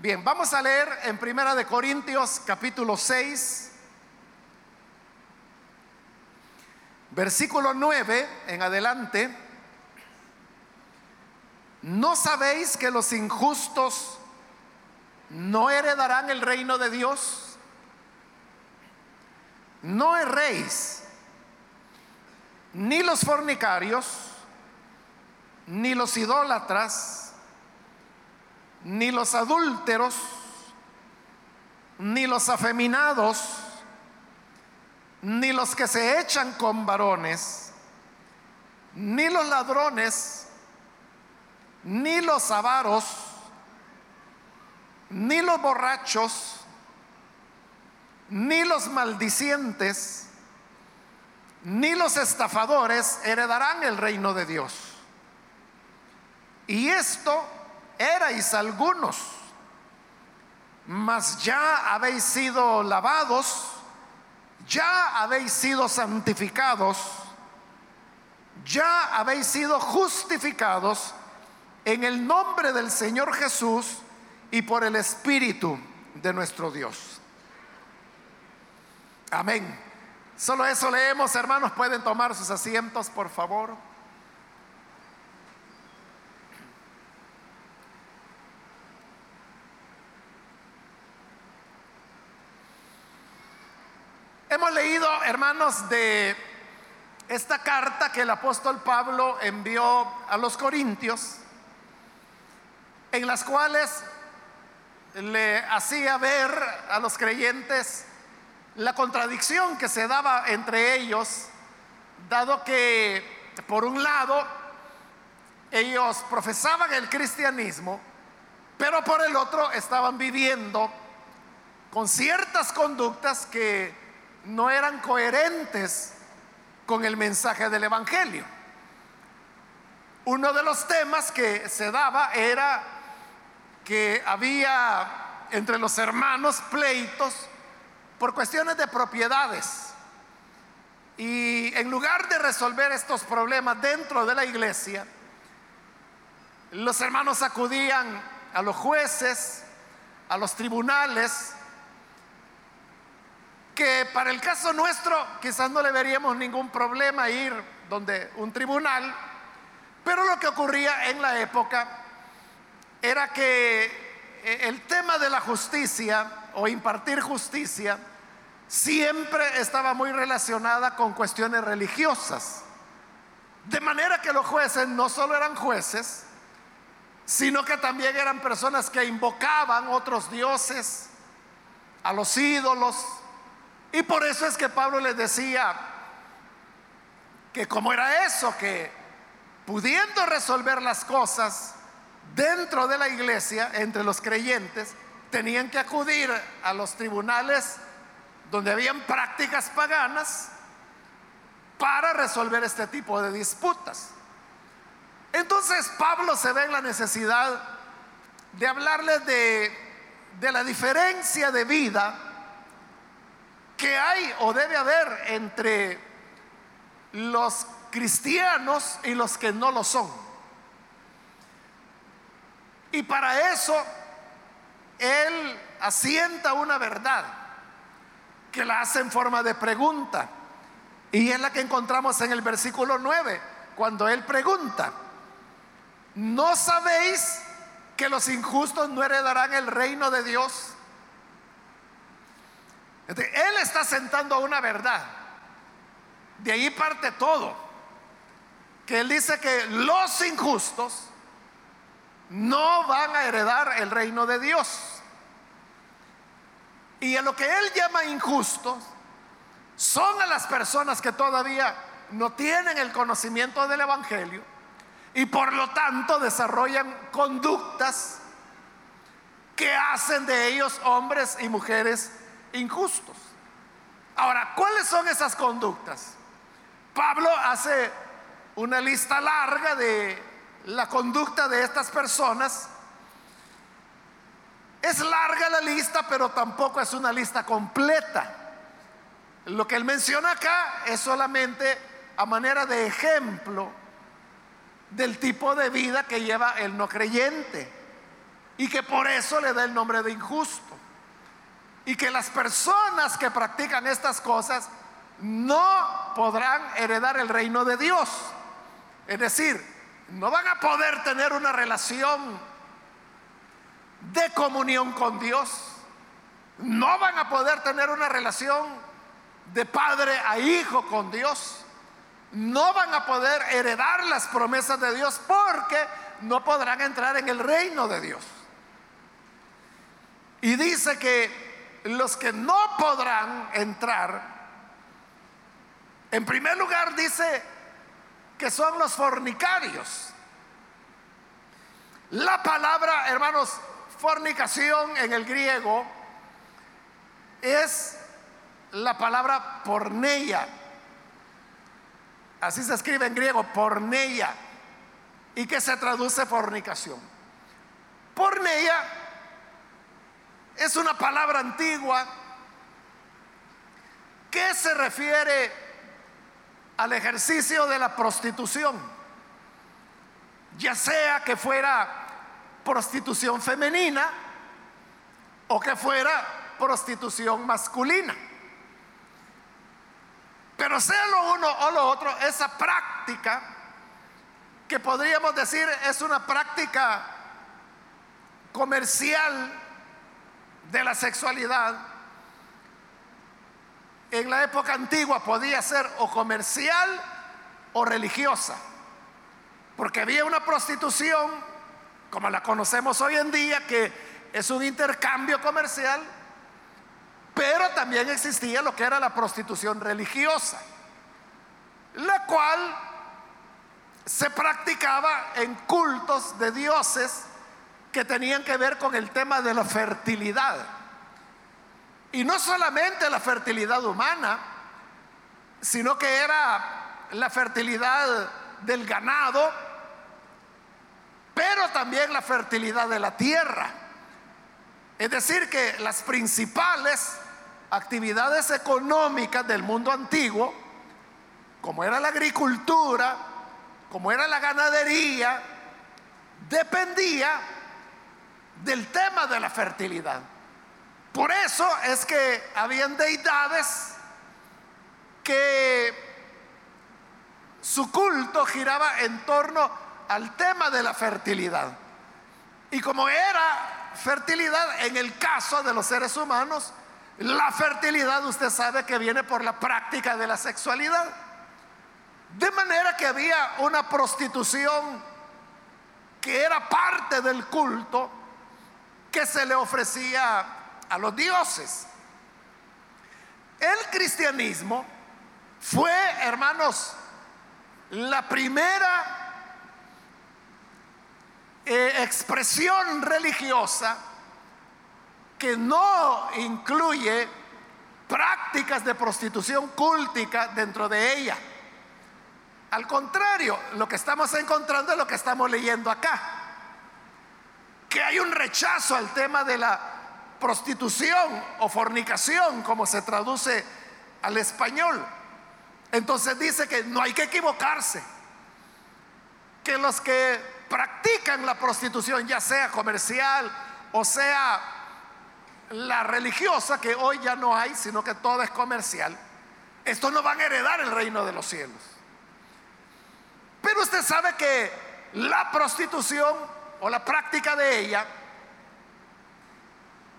Bien, vamos a leer en Primera de Corintios capítulo 6, versículo 9 en adelante. ¿No sabéis que los injustos no heredarán el reino de Dios? No erréis, ni los fornicarios, ni los idólatras, ni los adúlteros, ni los afeminados, ni los que se echan con varones, ni los ladrones, ni los avaros, ni los borrachos, ni los maldicientes, ni los estafadores heredarán el reino de Dios. Y esto erais algunos, mas ya habéis sido lavados, ya habéis sido santificados, ya habéis sido justificados en el nombre del Señor Jesús y por el Espíritu de nuestro Dios. Amén. Solo eso leemos, hermanos. Pueden tomar sus asientos, por favor. Hemos leído, hermanos, de esta carta que el apóstol Pablo envió a los Corintios, en las cuales le hacía ver a los creyentes la contradicción que se daba entre ellos, dado que, por un lado, ellos profesaban el cristianismo, pero por el otro estaban viviendo con ciertas conductas que no eran coherentes con el mensaje del Evangelio. Uno de los temas que se daba era que había entre los hermanos pleitos por cuestiones de propiedades. Y en lugar de resolver estos problemas dentro de la iglesia, los hermanos acudían a los jueces, a los tribunales, que para el caso nuestro quizás no le veríamos ningún problema ir donde un tribunal, pero lo que ocurría en la época era que eh, el tema de la justicia o impartir justicia siempre estaba muy relacionada con cuestiones religiosas. De manera que los jueces no solo eran jueces, sino que también eran personas que invocaban otros dioses, a los ídolos. Y por eso es que Pablo les decía que como era eso, que pudiendo resolver las cosas dentro de la iglesia, entre los creyentes, tenían que acudir a los tribunales donde habían prácticas paganas para resolver este tipo de disputas. Entonces Pablo se ve en la necesidad de hablarles de, de la diferencia de vida que hay o debe haber entre los cristianos y los que no lo son. Y para eso él asienta una verdad que la hace en forma de pregunta. Y es la que encontramos en el versículo 9, cuando él pregunta, ¿no sabéis que los injustos no heredarán el reino de Dios? Él está sentando una verdad. De ahí parte todo. Que él dice que los injustos no van a heredar el reino de Dios. Y a lo que él llama injustos son a las personas que todavía no tienen el conocimiento del Evangelio y por lo tanto desarrollan conductas que hacen de ellos hombres y mujeres injustos. Ahora, ¿cuáles son esas conductas? Pablo hace una lista larga de la conducta de estas personas es larga la lista, pero tampoco es una lista completa. Lo que él menciona acá es solamente a manera de ejemplo del tipo de vida que lleva el no creyente. y que por eso le da el nombre de injusto. Y que las personas que practican estas cosas no podrán heredar el reino de Dios. Es decir, no van a poder tener una relación de comunión con Dios. No van a poder tener una relación de padre a hijo con Dios. No van a poder heredar las promesas de Dios porque no podrán entrar en el reino de Dios. Y dice que los que no podrán entrar, en primer lugar dice que son los fornicarios. La palabra, hermanos, fornicación en el griego es la palabra porneia. Así se escribe en griego, porneia, y que se traduce fornicación. Porneia es una palabra antigua que se refiere al ejercicio de la prostitución, ya sea que fuera prostitución femenina o que fuera prostitución masculina. Pero sea lo uno o lo otro, esa práctica, que podríamos decir es una práctica comercial de la sexualidad en la época antigua podía ser o comercial o religiosa, porque había una prostitución, como la conocemos hoy en día, que es un intercambio comercial, pero también existía lo que era la prostitución religiosa, la cual se practicaba en cultos de dioses que tenían que ver con el tema de la fertilidad. Y no solamente la fertilidad humana, sino que era la fertilidad del ganado, pero también la fertilidad de la tierra. Es decir, que las principales actividades económicas del mundo antiguo, como era la agricultura, como era la ganadería, dependía del tema de la fertilidad. Por eso es que habían deidades que su culto giraba en torno al tema de la fertilidad. Y como era fertilidad, en el caso de los seres humanos, la fertilidad usted sabe que viene por la práctica de la sexualidad. De manera que había una prostitución que era parte del culto que se le ofrecía a los dioses. El cristianismo fue, hermanos, la primera eh, expresión religiosa que no incluye prácticas de prostitución cúltica dentro de ella. Al contrario, lo que estamos encontrando es lo que estamos leyendo acá que hay un rechazo al tema de la prostitución o fornicación, como se traduce al español. Entonces dice que no hay que equivocarse, que los que practican la prostitución, ya sea comercial o sea la religiosa, que hoy ya no hay, sino que todo es comercial, estos no van a heredar el reino de los cielos. Pero usted sabe que la prostitución o la práctica de ella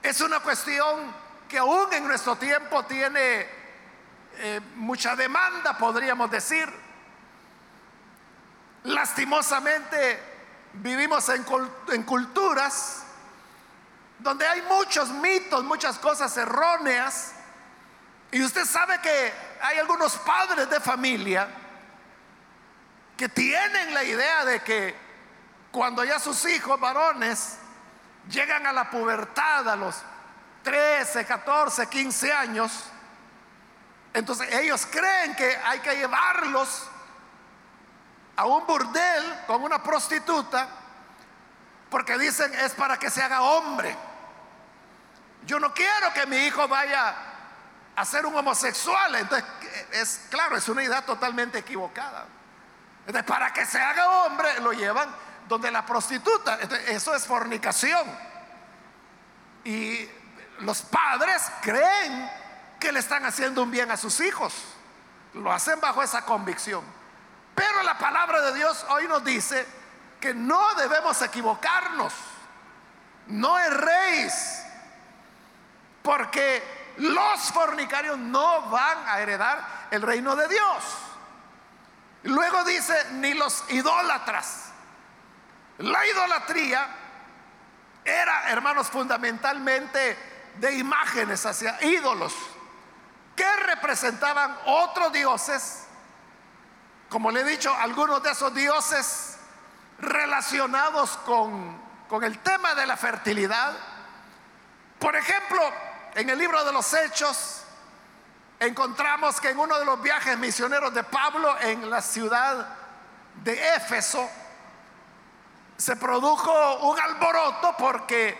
es una cuestión que aún en nuestro tiempo tiene eh, mucha demanda, podríamos decir. Lastimosamente vivimos en, en culturas donde hay muchos mitos, muchas cosas erróneas. Y usted sabe que hay algunos padres de familia que tienen la idea de que cuando ya sus hijos varones llegan a la pubertad a los 13, 14, 15 años, entonces ellos creen que hay que llevarlos a un burdel con una prostituta porque dicen es para que se haga hombre. Yo no quiero que mi hijo vaya a ser un homosexual. Entonces, es claro, es una idea totalmente equivocada. Entonces, para que se haga hombre, lo llevan donde la prostituta, eso es fornicación. Y los padres creen que le están haciendo un bien a sus hijos. Lo hacen bajo esa convicción. Pero la palabra de Dios hoy nos dice que no debemos equivocarnos. No erréis. Porque los fornicarios no van a heredar el reino de Dios. Luego dice, ni los idólatras. La idolatría era, hermanos, fundamentalmente de imágenes hacia ídolos que representaban otros dioses. Como le he dicho, algunos de esos dioses relacionados con, con el tema de la fertilidad. Por ejemplo, en el libro de los Hechos encontramos que en uno de los viajes misioneros de Pablo en la ciudad de Éfeso, se produjo un alboroto porque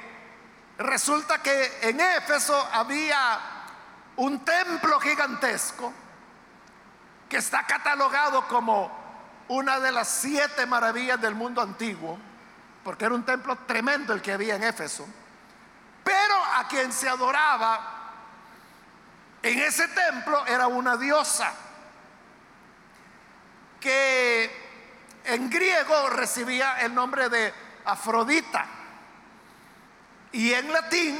resulta que en Éfeso había un templo gigantesco que está catalogado como una de las siete maravillas del mundo antiguo, porque era un templo tremendo el que había en Éfeso, pero a quien se adoraba en ese templo era una diosa que en griego recibía el nombre de Afrodita y en latín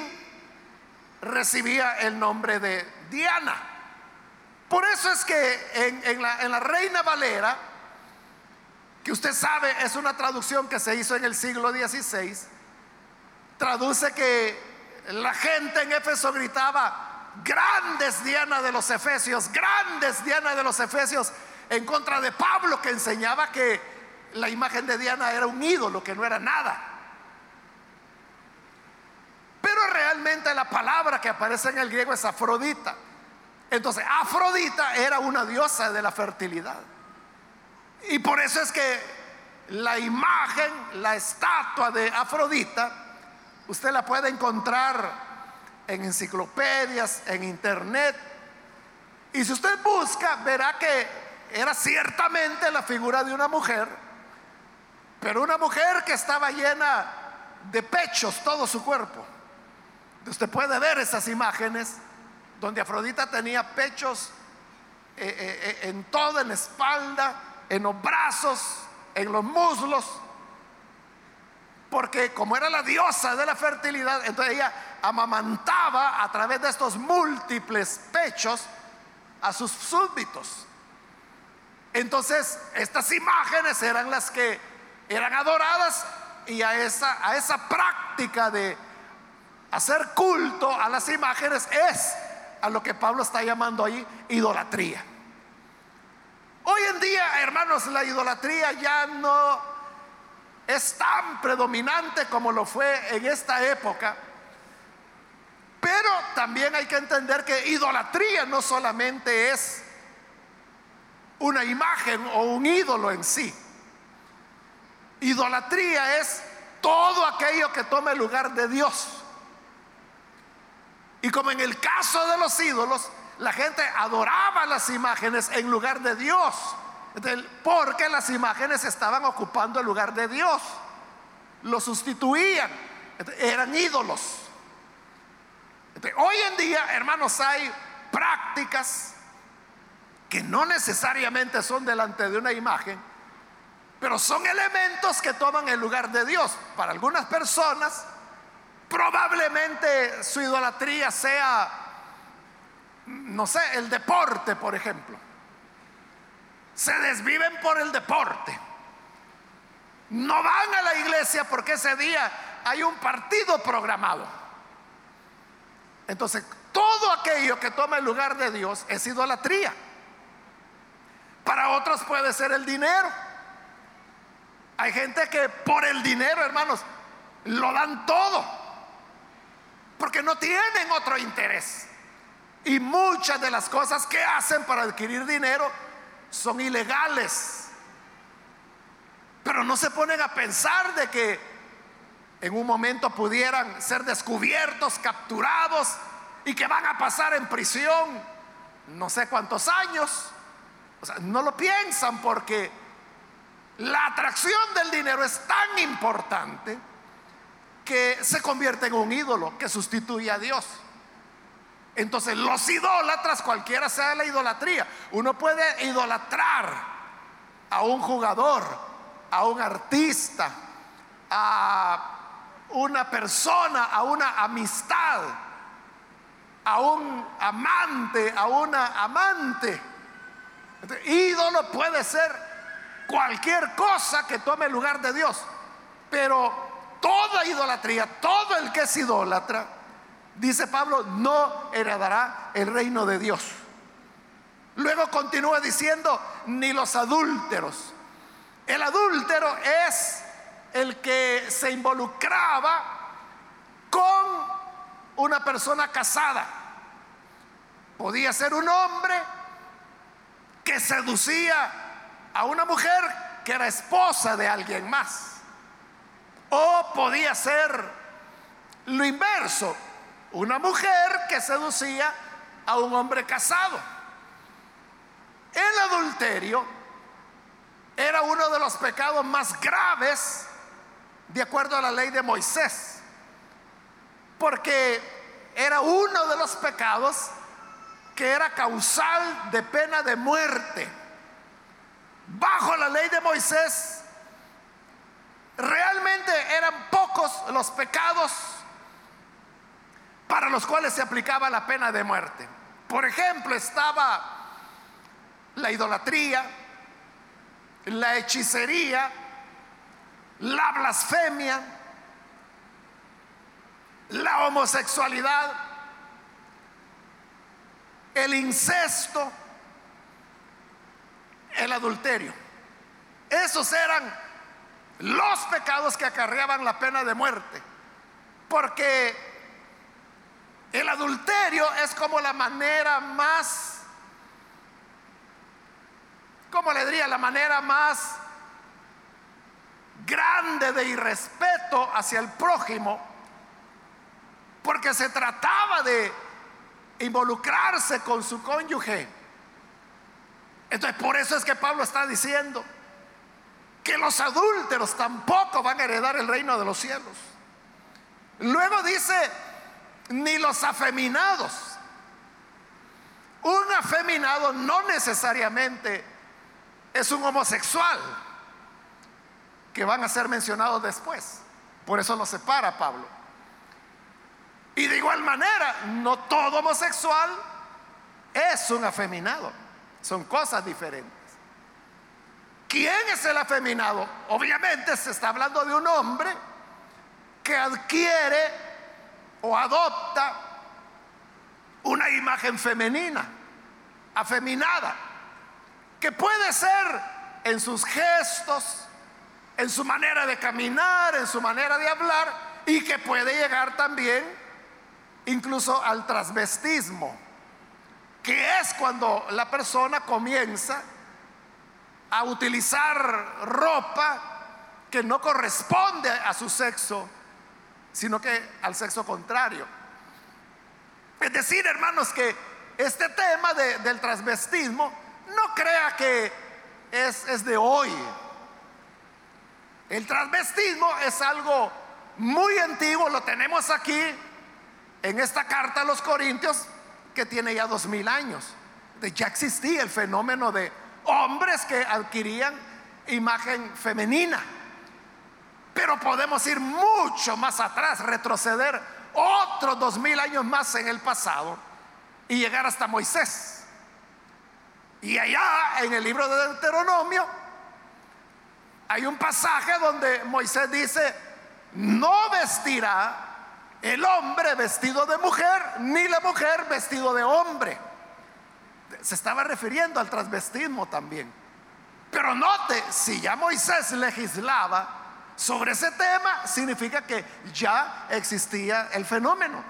recibía el nombre de Diana. Por eso es que en, la, la Reina Valera, que usted sabe es una traducción que se hizo en el siglo XVI, traduce que la gente en Éfeso gritaba, grandes Diana de los Efesios, grandes Diana de los Efesios, en contra de Pablo que enseñaba que la imagen de Diana era un ídolo, que no era nada. Pero realmente la palabra que aparece en el griego es Afrodita. Entonces, Afrodita era una diosa de la fertilidad. Y por eso es que la imagen, la estatua de Afrodita, usted la puede encontrar en enciclopedias, en internet. Y si usted busca, verá que era ciertamente la figura de una mujer, pero una mujer que estaba llena de pechos todo su cuerpo. Usted puede ver esas imágenes donde Afrodita tenía pechos eh, eh, eh, en toda la espalda, en los brazos, en los muslos, porque como era la diosa de la fertilidad, entonces ella amamantaba a través de estos múltiples pechos a sus súbditos. Entonces, estas imágenes eran las que eran adoradas y a esa, a esa práctica de hacer culto a las imágenes es a lo que Pablo está llamando ahí idolatría. Hoy en día, hermanos, la idolatría ya no es tan predominante como lo fue en esta época. Pero también hay que entender que idolatría no solamente es una imagen o un ídolo en sí. Idolatría es todo aquello que toma lugar de Dios. Y como en el caso de los ídolos, la gente adoraba las imágenes en lugar de Dios. porque las imágenes estaban ocupando el lugar de Dios. Lo sustituían. eran ídolos. hoy en día, hermanos, hay prácticas que no necesariamente son delante de una imagen, pero son elementos que toman el lugar de Dios. Para algunas personas, probablemente su idolatría sea, no sé, el deporte, por ejemplo. Se desviven por el deporte. No van a la iglesia porque ese día hay un partido programado. Entonces, todo aquello que toma el lugar de Dios es idolatría. Para otros puede ser el dinero. Hay gente que por el dinero, hermanos, lo dan todo. Porque no tienen otro interés. Y muchas de las cosas que hacen para adquirir dinero son ilegales. Pero no se ponen a pensar de que en un momento pudieran ser descubiertos, capturados y que van a pasar en prisión no sé cuántos años. O sea, no lo piensan porque la atracción del dinero es tan importante que se convierte en un ídolo que sustituye a Dios. Entonces los idólatras, cualquiera sea la idolatría, uno puede idolatrar a un jugador, a un artista, a una persona, a una amistad, a un amante, a una amante. Ídolo puede ser cualquier cosa que tome el lugar de Dios, pero toda idolatría, todo el que es idólatra, dice Pablo, no heredará el reino de Dios. Luego continúa diciendo, ni los adúlteros. El adúltero es el que se involucraba con una persona casada. Podía ser un hombre que seducía a una mujer que era esposa de alguien más. O podía ser lo inverso, una mujer que seducía a un hombre casado. El adulterio era uno de los pecados más graves de acuerdo a la ley de Moisés, porque era uno de los pecados que era causal de pena de muerte. Bajo la ley de Moisés, realmente eran pocos los pecados para los cuales se aplicaba la pena de muerte. Por ejemplo, estaba la idolatría, la hechicería, la blasfemia, la homosexualidad, el incesto, el adulterio. Esos eran los pecados que acarreaban la pena de muerte. Porque el adulterio es como la manera más, ¿cómo le diría? La manera más grande de irrespeto hacia el prójimo, porque se trataba de involucrarse con su cónyuge. Entonces, por eso es que Pablo está diciendo que los adúlteros tampoco van a heredar el reino de los cielos. Luego dice, ni los afeminados. Un afeminado no necesariamente es un homosexual que van a ser mencionados después. Por eso lo separa Pablo. Y de igual manera, no todo homosexual es un afeminado. Son cosas diferentes. ¿Quién es el afeminado? Obviamente se está hablando de un hombre que adquiere o adopta una imagen femenina, afeminada, que puede ser en sus gestos, en su manera de caminar, en su manera de hablar y que puede llegar también incluso al transvestismo, que es cuando la persona comienza a utilizar ropa que no corresponde a su sexo, sino que al sexo contrario. Es decir, hermanos, que este tema del transvestismo no crea que es, es de hoy, el transvestismo es algo muy antiguo, lo tenemos aquí en esta carta a los Corintios que tiene ya dos mil años. Ya existía el fenómeno de hombres que adquirían imagen femenina. Pero podemos ir mucho más atrás, retroceder otros dos mil años más en el pasado y llegar hasta Moisés. Y allá en el libro de Deuteronomio hay un pasaje donde Moisés dice, no vestirá el hombre vestido de mujer, ni la mujer vestido de hombre. Se estaba refiriendo al transvestismo también. Pero note, si ya Moisés legislaba sobre ese tema, significa que ya existía el fenómeno.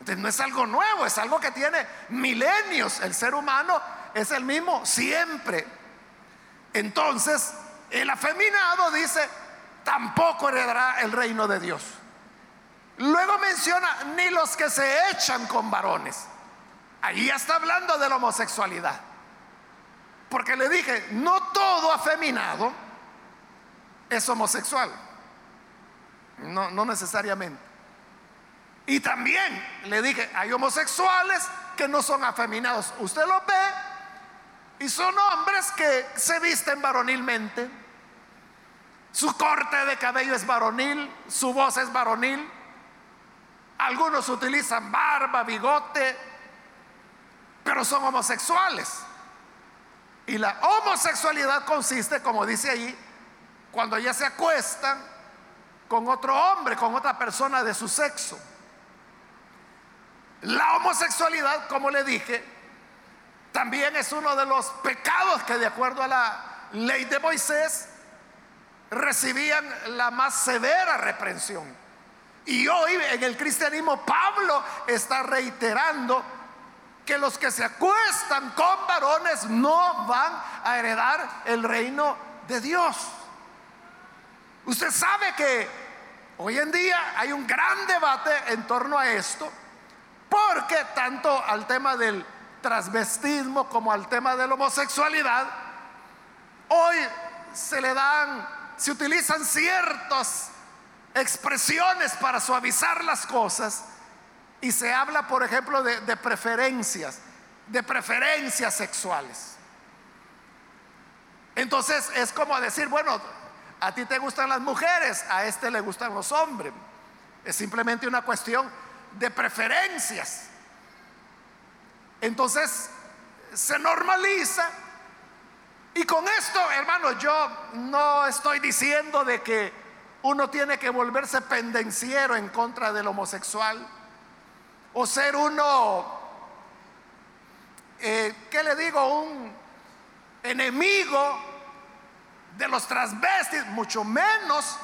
Entonces no es algo nuevo, es algo que tiene milenios. El ser humano es el mismo siempre. Entonces, el afeminado dice, tampoco heredará el reino de Dios. Luego menciona, ni los que se echan con varones. Ahí ya está hablando de la homosexualidad. Porque le dije, no todo afeminado es homosexual. No, no necesariamente. Y también le dije, hay homosexuales que no son afeminados. Usted los ve y son hombres que se visten varonilmente. Su corte de cabello es varonil, su voz es varonil. Algunos utilizan barba, bigote, pero son homosexuales. Y la homosexualidad consiste, como dice ahí, cuando ya se acuestan con otro hombre, con otra persona de su sexo. La homosexualidad, como le dije, también es uno de los pecados que de acuerdo a la ley de Moisés recibían la más severa reprensión. Y hoy en el cristianismo Pablo está reiterando que los que se acuestan con varones no van a heredar el reino de Dios. Usted sabe que hoy en día hay un gran debate en torno a esto, porque tanto al tema del transvestismo como al tema de la homosexualidad, hoy se le dan, se utilizan ciertas expresiones para suavizar las cosas y se habla, por ejemplo, de, de preferencias, de preferencias sexuales. Entonces es como decir, bueno, a ti te gustan las mujeres, a este le gustan los hombres. Es simplemente una cuestión de preferencias. Entonces se normaliza. Y con esto, hermano, yo no estoy diciendo de que uno tiene que volverse pendenciero en contra del homosexual o ser uno, eh, ¿qué le digo? Un enemigo de los transvestis, mucho menos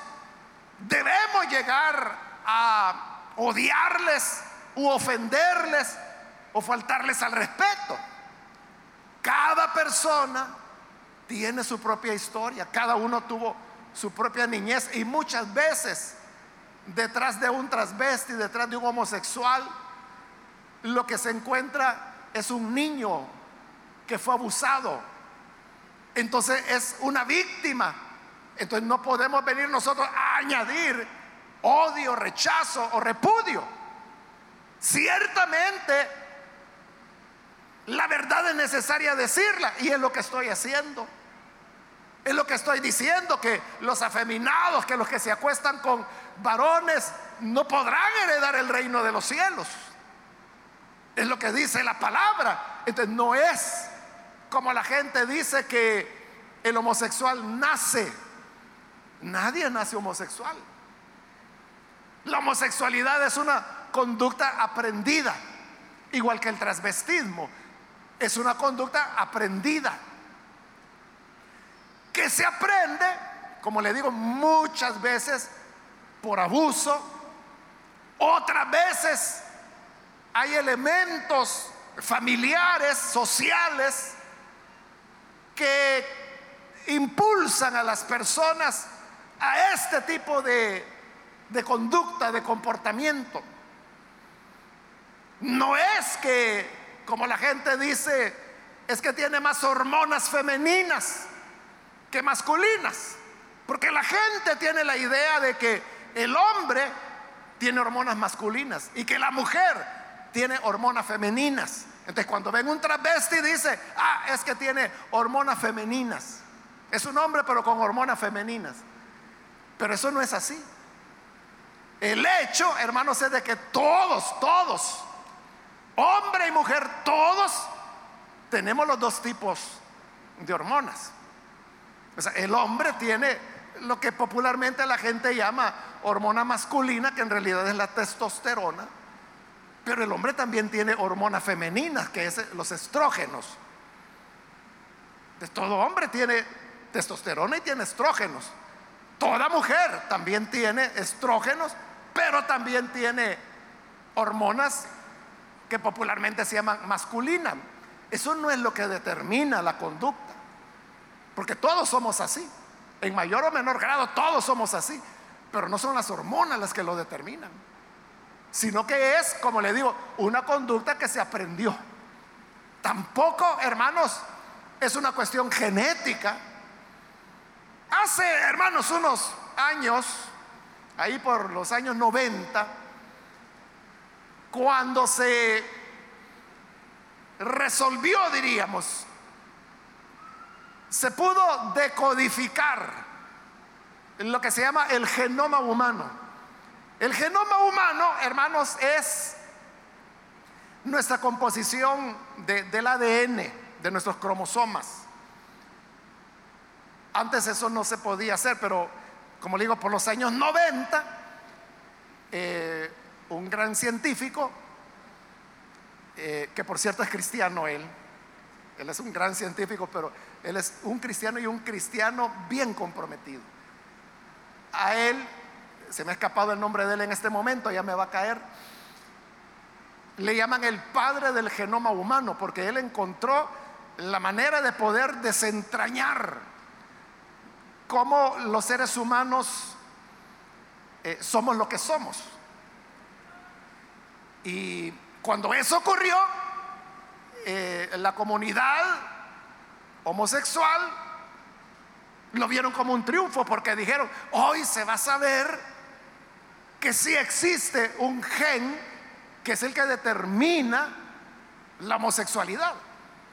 debemos llegar a odiarles u ofenderles o faltarles al respeto. Cada persona tiene su propia historia, cada uno tuvo su propia niñez y muchas veces detrás de un transvesti, detrás de un homosexual, lo que se encuentra es un niño que fue abusado, entonces es una víctima. Entonces no podemos venir nosotros a añadir odio, rechazo o repudio. Ciertamente la verdad es necesaria decirla y es lo que estoy haciendo. Es lo que estoy diciendo, que los afeminados, que los que se acuestan con varones, no podrán heredar el reino de los cielos. Es lo que dice la palabra. Entonces no es como la gente dice que el homosexual nace. Nadie nace homosexual. La homosexualidad es una conducta aprendida, igual que el transvestismo. Es una conducta aprendida. Que se aprende, como le digo, muchas veces por abuso, otras veces hay elementos familiares, sociales, que impulsan a las personas a este tipo de, de conducta, de comportamiento. No es que, como la gente dice, es que tiene más hormonas femeninas que masculinas. Porque la gente tiene la idea de que el hombre tiene hormonas masculinas y que la mujer tiene hormonas femeninas. Entonces cuando ven un travesti dice, ah, es que tiene hormonas femeninas. Es un hombre pero con hormonas femeninas. Pero eso no es así. El hecho, hermanos, es de que todos, todos, hombre y mujer, todos tenemos los dos tipos de hormonas. O sea, el hombre tiene lo que popularmente la gente llama hormona masculina, que en realidad es la testosterona pero el hombre también tiene hormonas femeninas, que es los estrógenos. todo hombre tiene testosterona y tiene estrógenos. Toda mujer también tiene estrógenos, pero también tiene hormonas que popularmente se llaman masculinas. Eso no es lo que determina la conducta, porque todos somos así. En mayor o menor grado todos somos así, pero no son las hormonas las que lo determinan sino que es, como le digo, una conducta que se aprendió. Tampoco, hermanos, es una cuestión genética. Hace, hermanos, unos años ahí por los años 90, cuando se resolvió, diríamos, se pudo decodificar lo que se llama el genoma humano. El genoma humano, hermanos, es nuestra composición del ADN, de nuestros cromosomas. Antes eso no se podía hacer, pero como digo, por los años 90, eh, un gran científico, eh, que por cierto es cristiano él, él es un gran científico, pero él es un cristiano y un cristiano bien comprometido. A él, se me ha escapado el nombre de él en este momento, ya me va a caer, le llaman el padre del genoma humano, porque él encontró la manera de poder desentrañar cómo los seres humanos eh, somos lo que somos. Y cuando eso ocurrió, eh, la comunidad homosexual lo vieron como un triunfo porque dijeron, hoy se va a saber que sí existe un gen que es el que determina la homosexualidad.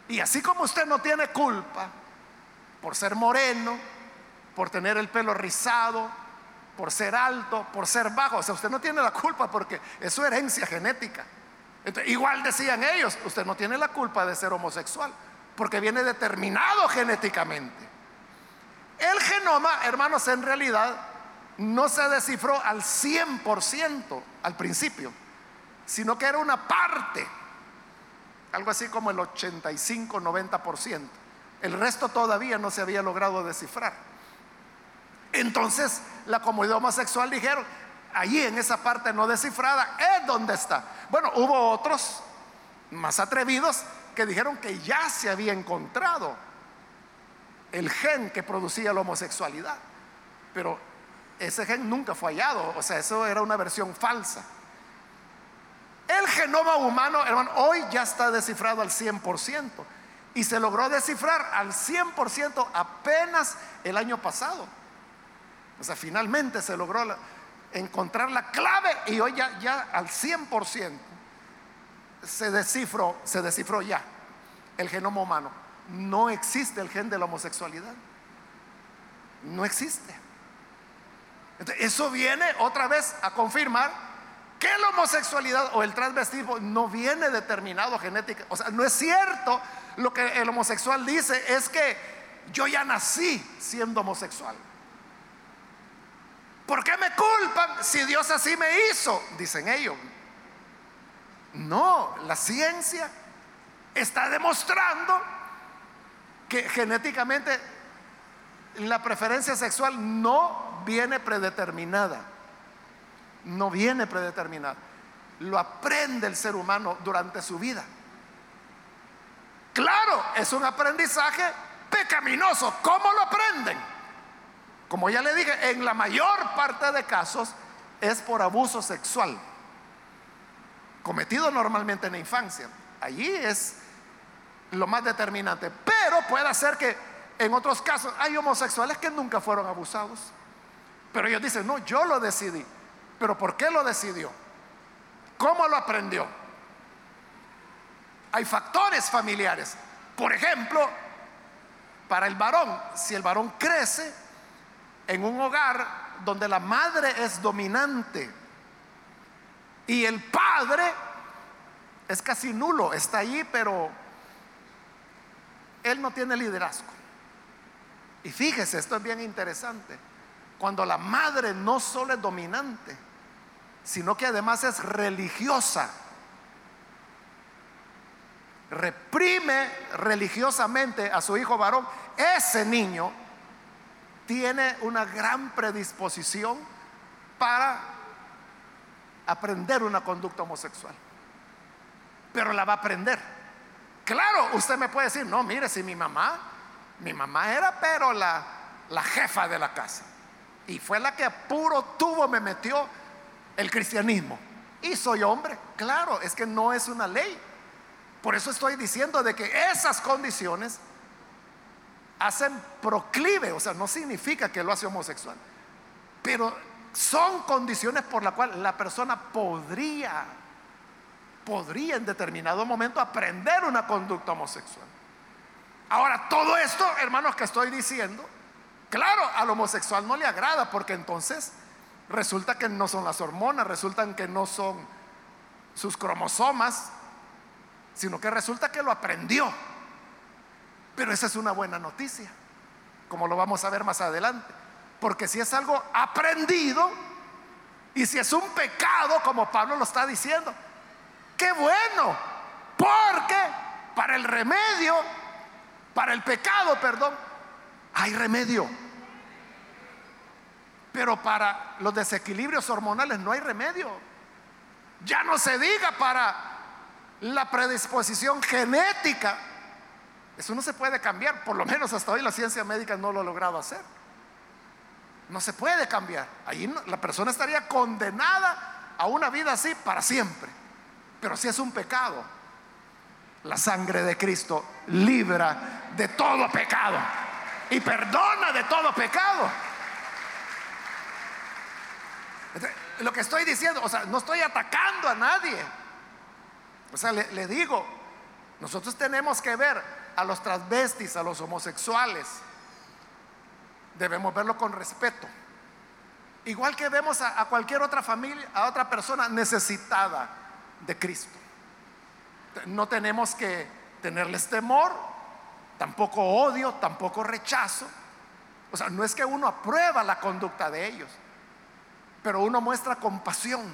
Y así como usted no tiene culpa por ser moreno, por tener el pelo rizado, por ser alto, por ser bajo, o sea, usted no tiene la culpa porque es su herencia genética. igual decían ellos, usted no tiene la culpa de ser homosexual, porque viene determinado genéticamente. El genoma, hermanos, en realidad no se descifró al 100% al principio, sino que era una parte, algo así como el 85-90%. El resto todavía no se había logrado descifrar. Entonces la comunidad homosexual dijeron, allí en esa parte no descifrada es donde está. Bueno, hubo otros más atrevidos que dijeron que ya se había encontrado el gen que producía la homosexualidad. Pero ese gen nunca fue hallado, o sea, eso era una versión falsa. El genoma humano, hermano, hoy ya está descifrado al 100% y se logró descifrar al 100% apenas el año pasado. O sea, finalmente se logró encontrar la clave y hoy ya, ya al 100% se descifró, se descifró ya el genoma humano no existe el gen de la homosexualidad. No existe. eso viene otra vez a confirmar que la homosexualidad o el transvestismo no viene determinado genética. O sea, no es cierto lo que el homosexual dice, es que yo ya nací siendo homosexual. ¿Por qué me culpan si Dios así me hizo? Dicen ellos. No, la ciencia está demostrando que genéticamente la preferencia sexual no viene predeterminada. No viene predeterminada. Lo aprende el ser humano durante su vida. Claro, es un aprendizaje pecaminoso. ¿Cómo lo aprenden? Como ya le dije, en la mayor parte de casos es por abuso sexual, cometido normalmente en la infancia. Allí es lo más determinante. Pero puede ser que en otros casos hay homosexuales que nunca fueron abusados. Pero ellos dicen, no, yo lo decidí. Pero ¿por qué lo decidió? ¿Cómo lo aprendió? Hay factores familiares. Por ejemplo, para el varón, si el varón crece en un hogar donde la madre es dominante y el padre es casi nulo, está allí, pero él no tiene liderazgo. Y fíjese, esto es bien interesante. Cuando la madre no solo es dominante, sino que además es religiosa, reprime religiosamente a su hijo varón, ese niño tiene una gran predisposición para aprender una conducta homosexual. Pero la va a aprender. Claro, usted me puede decir, no, mire, si mi mamá, mi mamá era pero la, la jefa de la casa. Y fue la que a puro tubo me metió el cristianismo. Y soy hombre. Claro, es que no es una ley. Por eso estoy diciendo de que esas condiciones hacen proclive, o sea, no significa que lo hace homosexual, pero son condiciones por las cuales la persona podría, podría en determinado momento aprender una conducta homosexual. Ahora, todo esto, hermanos, que estoy diciendo, claro, al homosexual no le agrada porque entonces resulta que no son las hormonas, resultan que no son sus cromosomas, sino que resulta que lo aprendió. Pero esa es una buena noticia, como lo vamos a ver más adelante. Porque si es algo aprendido y si es un pecado, como Pablo lo está diciendo, qué bueno, porque para el remedio, para el pecado, perdón, hay remedio. Pero para los desequilibrios hormonales no hay remedio. Ya no se diga para la predisposición genética. Eso no se puede cambiar, por lo menos hasta hoy la ciencia médica no lo ha logrado hacer. No se puede cambiar. Ahí la persona estaría condenada a una vida así para siempre. Pero si es un pecado, la sangre de Cristo libra de todo pecado y perdona de todo pecado. Lo que estoy diciendo, o sea, no estoy atacando a nadie. O sea, le, le digo, nosotros tenemos que ver a los transvestis, a los homosexuales, debemos verlo con respeto. Igual que vemos a, cualquier otra familia, a otra persona necesitada de Cristo. No tenemos que tenerles temor, tampoco odio, tampoco rechazo. O sea, no es que uno aprueba la conducta de ellos, pero uno muestra compasión,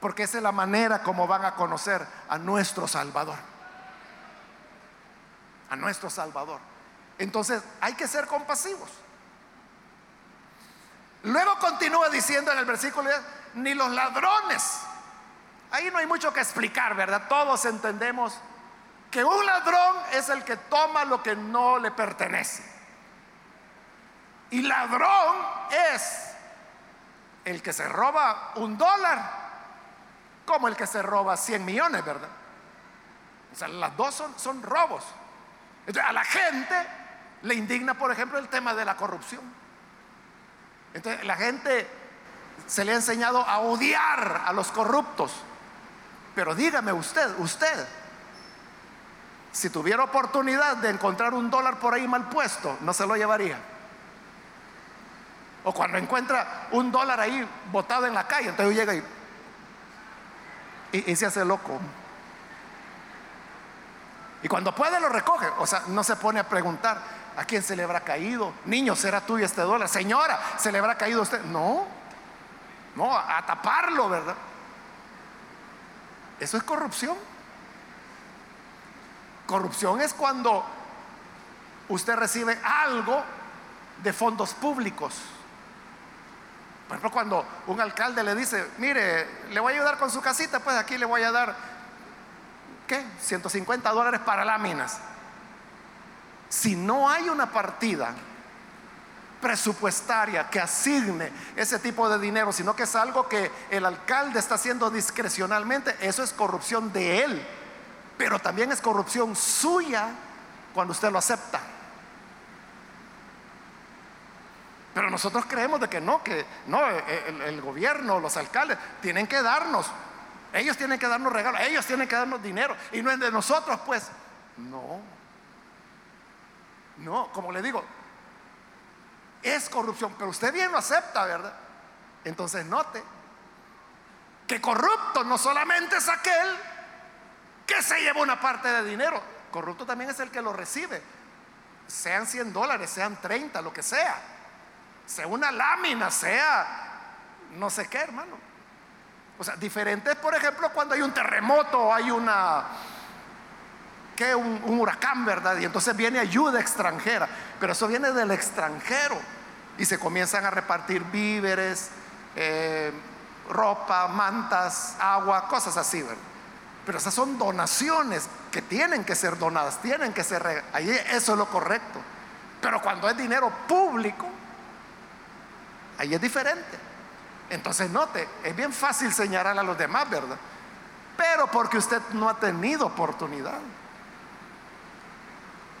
porque esa es la manera como van a conocer a nuestro Salvador. A nuestro Salvador. Entonces hay que ser compasivos. Luego continúa diciendo en el versículo, ni los ladrones. Ahí no hay mucho que explicar, ¿verdad? Todos entendemos que un ladrón es el que toma lo que no le pertenece. Y ladrón es el que se roba un dólar como el que se roba 100 millones, ¿verdad? O sea, las dos son, son robos. Entonces, a la gente le indigna, por ejemplo, el tema de la corrupción. Entonces, la gente se le ha enseñado a odiar a los corruptos. Pero dígame usted, usted, si tuviera oportunidad de encontrar un dólar por ahí mal puesto, no se lo llevaría. O cuando encuentra un dólar ahí botado en la calle, entonces llega y, y, se hace loco. Y cuando puede lo recoge. O sea, no se pone a preguntar a quién se le habrá caído. Niño, será tuyo este dólar. Señora, se le habrá caído a usted. No, no, a taparlo, ¿verdad? Eso es corrupción. Corrupción es cuando usted recibe algo de fondos públicos. Por ejemplo, cuando un alcalde le dice, mire, le voy a ayudar con su casita, pues aquí le voy a dar, ¿qué? 150 dólares para láminas. Si no hay una partida presupuestaria que asigne ese tipo de dinero, sino que es algo que el alcalde está haciendo discrecionalmente, eso es corrupción de él, pero también es corrupción suya cuando usted lo acepta. Pero nosotros creemos de que no, que no, e, e, el, el, gobierno, los alcaldes tienen que darnos, ellos tienen que darnos regalos, ellos tienen que darnos dinero y no es de nosotros, pues. No, no, como le digo, es corrupción, pero usted bien lo acepta, ¿verdad? Entonces note que corrupto no solamente es aquel que se lleva una parte de dinero, corrupto también es el que lo recibe, sean 100 dólares, sean 30, lo que sea sea una lámina, sea no sé qué, hermano. O sea, diferente, por ejemplo, cuando hay un terremoto, hay una, un, huracán, ¿verdad? Y entonces viene ayuda extranjera, pero eso viene del extranjero y se comienzan a repartir víveres, eh, ropa, mantas, agua, cosas así, ¿verdad? Pero esas son donaciones que tienen que ser donadas, tienen que ser, ahí eso es lo correcto. Pero cuando es dinero público, Ahí es diferente. Entonces note, es bien fácil señalar a los demás, ¿verdad? Pero porque usted no ha tenido oportunidad.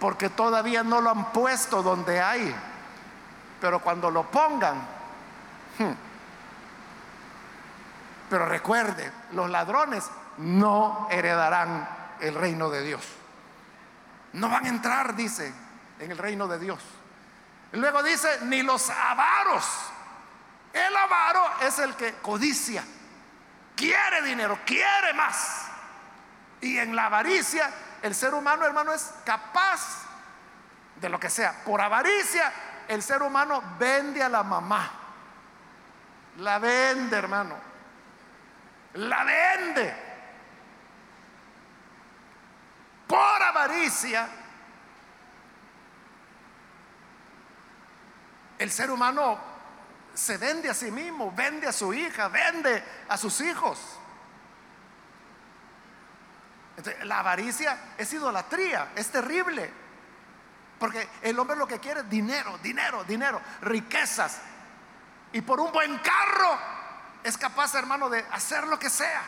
Porque todavía no lo han puesto donde hay. Pero cuando lo pongan, hmm, Pero recuerde, los ladrones no heredarán el reino de Dios. No van a entrar, dice, en el reino de Dios. Luego dice, ni los avaros. El avaro es el que codicia, quiere dinero, quiere más. Y en la avaricia, el ser humano, hermano, es capaz de lo que sea. Por avaricia, el ser humano vende a la mamá. La vende, hermano. La vende. Por avaricia, el ser humano se vende a sí mismo, vende a su hija, vende a sus hijos. La avaricia es idolatría, es terrible. Porque el hombre lo que quiere es dinero, dinero, dinero, riquezas. Y por un buen carro es capaz, hermano, de hacer lo que sea.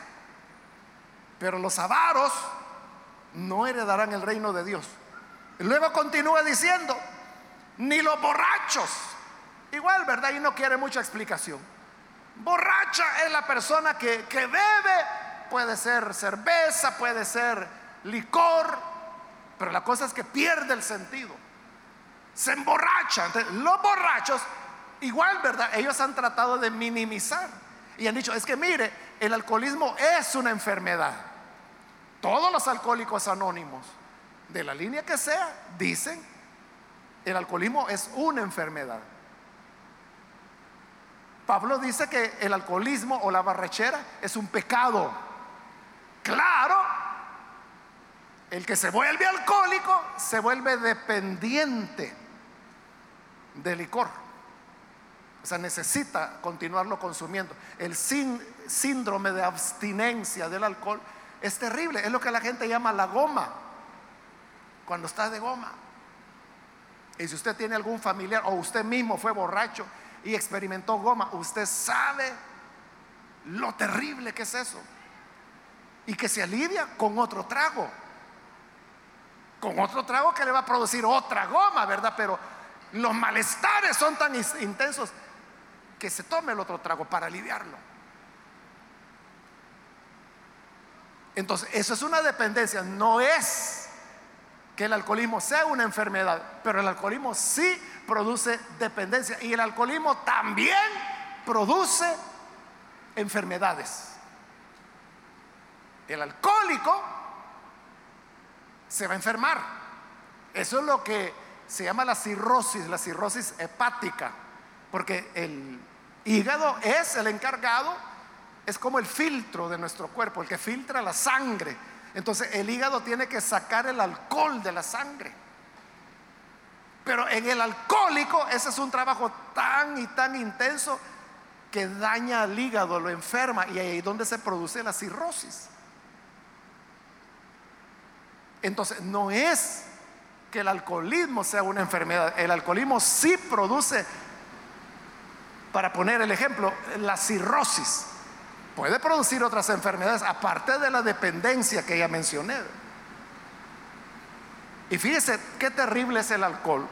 Pero los avaros no heredarán el reino de Dios. Luego continúa diciendo, ni los borrachos Igual, ¿verdad? Y no quiere mucha explicación. Borracha es la persona que, bebe, puede ser cerveza, puede ser licor, pero la cosa es que pierde el sentido. Se emborracha. los borrachos, igual, ¿verdad? Ellos han tratado de minimizar y han dicho, es que mire, el alcoholismo es una enfermedad. Todos los alcohólicos anónimos, de la línea que sea, dicen, el alcoholismo es una enfermedad. Pablo dice que el alcoholismo o la barrechera es un pecado. Claro, el que se vuelve alcohólico se vuelve dependiente de licor. O sea, necesita continuarlo consumiendo. El síndrome de abstinencia del alcohol es terrible. Es lo que la gente llama la goma. Cuando está de goma. Y si usted tiene algún familiar o usted mismo fue borracho y experimentó goma, usted sabe lo terrible que es eso. Y que se alivia con otro trago. Con otro trago que le va a producir otra goma, ¿verdad? Pero los malestares son tan intensos que se tome el otro trago para aliviarlo. Entonces, eso es una dependencia, no es que el alcoholismo sea una enfermedad, pero el alcoholismo sí produce dependencia y el alcoholismo también produce enfermedades. El alcohólico se va a enfermar. Eso es lo que se llama la cirrosis, la cirrosis hepática, porque el hígado es el encargado, es como el filtro de nuestro cuerpo, el que filtra la sangre. Entonces el hígado tiene que sacar el alcohol de la sangre. Pero en el alcohólico ese es un trabajo tan y tan intenso que daña al hígado, lo enferma y ahí es donde se produce la cirrosis. Entonces, no es que el alcoholismo sea una enfermedad, el alcoholismo sí produce, para poner el ejemplo, la cirrosis. Puede producir otras enfermedades aparte de la dependencia que ya mencioné. Y fíjese qué terrible es el alcohol.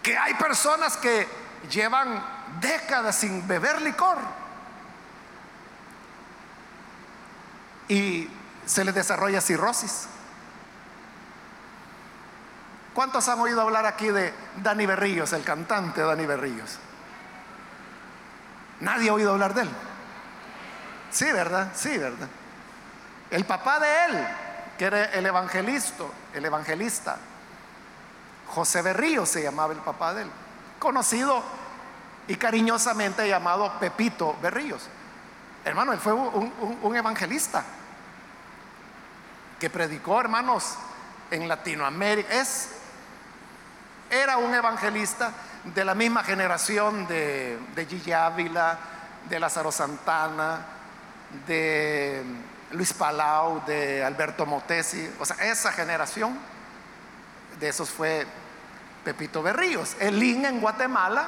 Que hay personas que llevan décadas sin beber licor. Y se les desarrolla cirrosis. ¿Cuántos han oído hablar aquí de Dani Berríos, el cantante Dani Berríos? Nadie ha oído hablar de él. Sí, ¿verdad? Sí, ¿verdad? El papá de él que era el evangelista, el evangelista. José Berrío se llamaba el papá de él, conocido y cariñosamente llamado Pepito Berríos. Hermano, él fue un, evangelista que predicó, hermanos, en Latinoamérica. Es, era un evangelista de la misma generación de, de Gigi Ávila, de Lázaro Santana, de Luis Palau, de Alberto Motesi, o sea, esa generación de esos fue Pepito Berríos. El IN en Guatemala,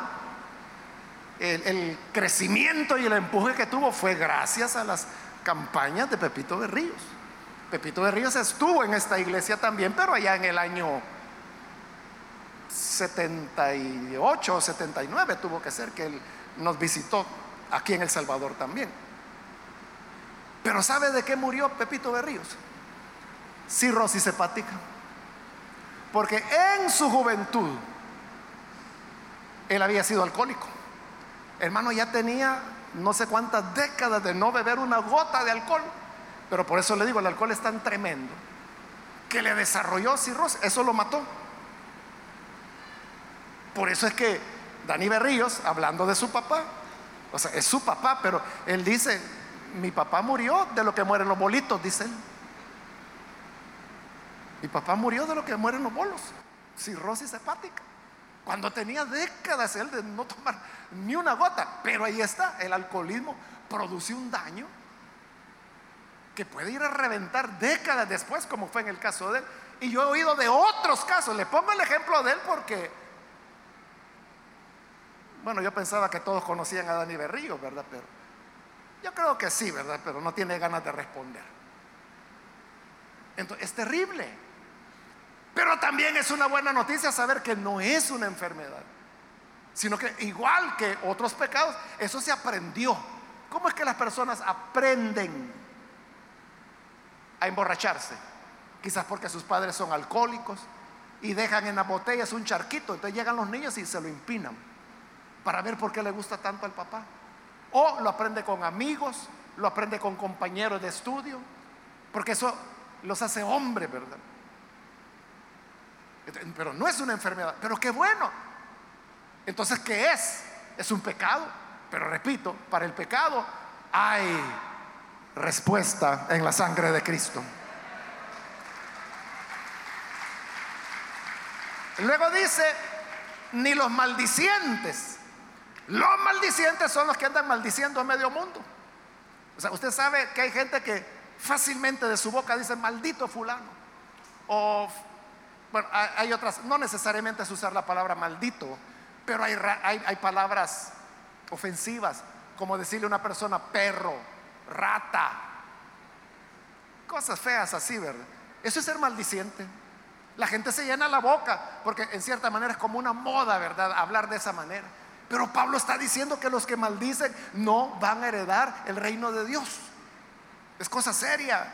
el, crecimiento y el empuje que tuvo fue gracias a las campañas de Pepito Berríos. Pepito Berríos estuvo en esta iglesia también, pero allá en el año 78 o 79 tuvo que ser que él nos visitó aquí en El Salvador también. Pero ¿sabe de qué murió Pepito Berríos? Cirrosis hepática. Porque en su juventud él había sido alcohólico. Hermano, ya tenía no sé cuántas décadas de no beber una gota de alcohol. Pero por eso le digo, el alcohol es tan tremendo que le desarrolló cirrosis. Eso lo mató. Por eso es que Dani Berríos, hablando de su papá, o sea, es su papá, pero él dice, mi papá murió de lo que mueren los bolitos, dice él. Mi papá murió de lo que mueren los bolos, cirrosis hepática. Cuando tenía décadas él de no tomar ni una gota, pero ahí está, el alcoholismo produce un daño que puede ir a reventar décadas después, como fue en el caso de él. Y yo he oído de otros casos, le pongo el ejemplo de él porque, bueno, yo pensaba que todos conocían a Dani Berrío, ¿verdad? Pero yo creo que sí, ¿verdad? Pero no tiene ganas de responder. Entonces, es terrible. Pero también es una buena noticia saber que no es una enfermedad, sino que igual que otros pecados, eso se aprendió. ¿Cómo es que las personas aprenden a emborracharse? Quizás porque sus padres son alcohólicos y dejan en las botellas un charquito, entonces llegan los niños y se lo impinan para ver por qué le gusta tanto al papá. O lo aprende con amigos, lo aprende con compañeros de estudio, porque eso los hace hombres, ¿verdad? Pero no es una enfermedad. Pero qué bueno. Entonces, ¿qué es? Es un pecado. Pero repito, para el pecado hay respuesta en la sangre de Cristo. Luego dice, ni los maldicientes. Los maldicientes son los que andan maldiciendo a medio mundo. O sea, usted sabe que hay gente que fácilmente de su boca dice, maldito fulano. O bueno, hay otras, no necesariamente es usar la palabra maldito, pero hay, hay, palabras ofensivas, como decirle a una persona perro, rata, cosas feas así, ¿verdad? Eso es ser maldiciente. La gente se llena la boca, porque en cierta manera es como una moda, ¿verdad? Hablar de esa manera. Pero Pablo está diciendo que los que maldicen no van a heredar el reino de Dios. Es cosa seria.